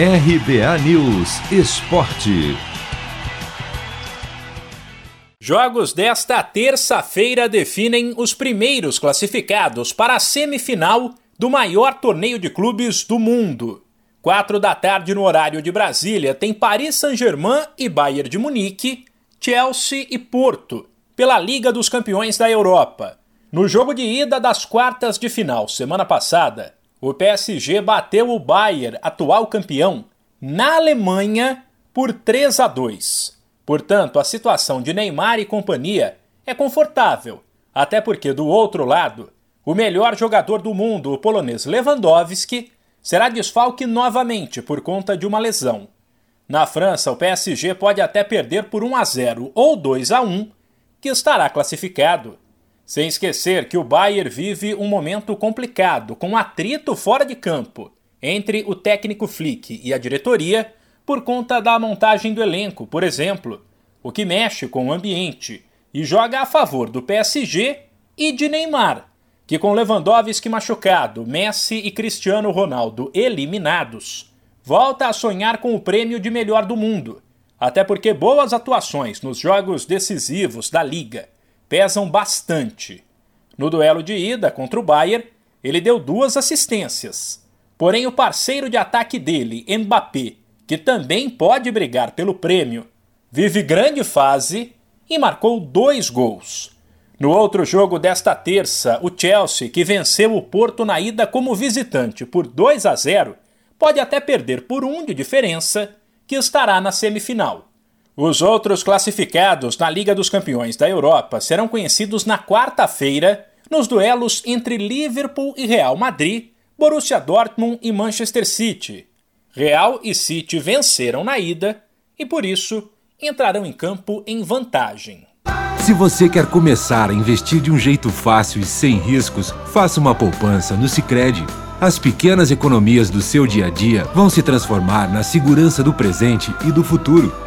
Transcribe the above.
RBA News Esporte. Jogos desta terça-feira definem os primeiros classificados para a semifinal do maior torneio de clubes do mundo. Quatro da tarde no horário de Brasília tem Paris Saint-Germain e Bayern de Munique, Chelsea e Porto, pela Liga dos Campeões da Europa. No jogo de ida das quartas de final semana passada, o PSG bateu o Bayern, atual campeão, na Alemanha por 3 a 2. Portanto, a situação de Neymar e companhia é confortável, até porque do outro lado, o melhor jogador do mundo, o polonês Lewandowski, será desfalque novamente por conta de uma lesão. Na França, o PSG pode até perder por 1 a 0 ou 2 a 1, que estará classificado. Sem esquecer que o Bayern vive um momento complicado, com atrito fora de campo entre o técnico Flick e a diretoria por conta da montagem do elenco, por exemplo, o que mexe com o ambiente e joga a favor do PSG e de Neymar, que com Lewandowski machucado, Messi e Cristiano Ronaldo eliminados, volta a sonhar com o prêmio de melhor do mundo, até porque boas atuações nos jogos decisivos da liga pesam bastante. No duelo de ida contra o Bayern, ele deu duas assistências. Porém, o parceiro de ataque dele, Mbappé, que também pode brigar pelo prêmio, vive grande fase e marcou dois gols. No outro jogo desta terça, o Chelsea, que venceu o Porto na ida como visitante por 2 a 0, pode até perder por um de diferença, que estará na semifinal. Os outros classificados na Liga dos Campeões da Europa serão conhecidos na quarta-feira nos duelos entre Liverpool e Real Madrid, Borussia Dortmund e Manchester City, Real e City venceram na ida e, por isso, entrarão em campo em vantagem. Se você quer começar a investir de um jeito fácil e sem riscos, faça uma poupança no Sicredi. As pequenas economias do seu dia a dia vão se transformar na segurança do presente e do futuro.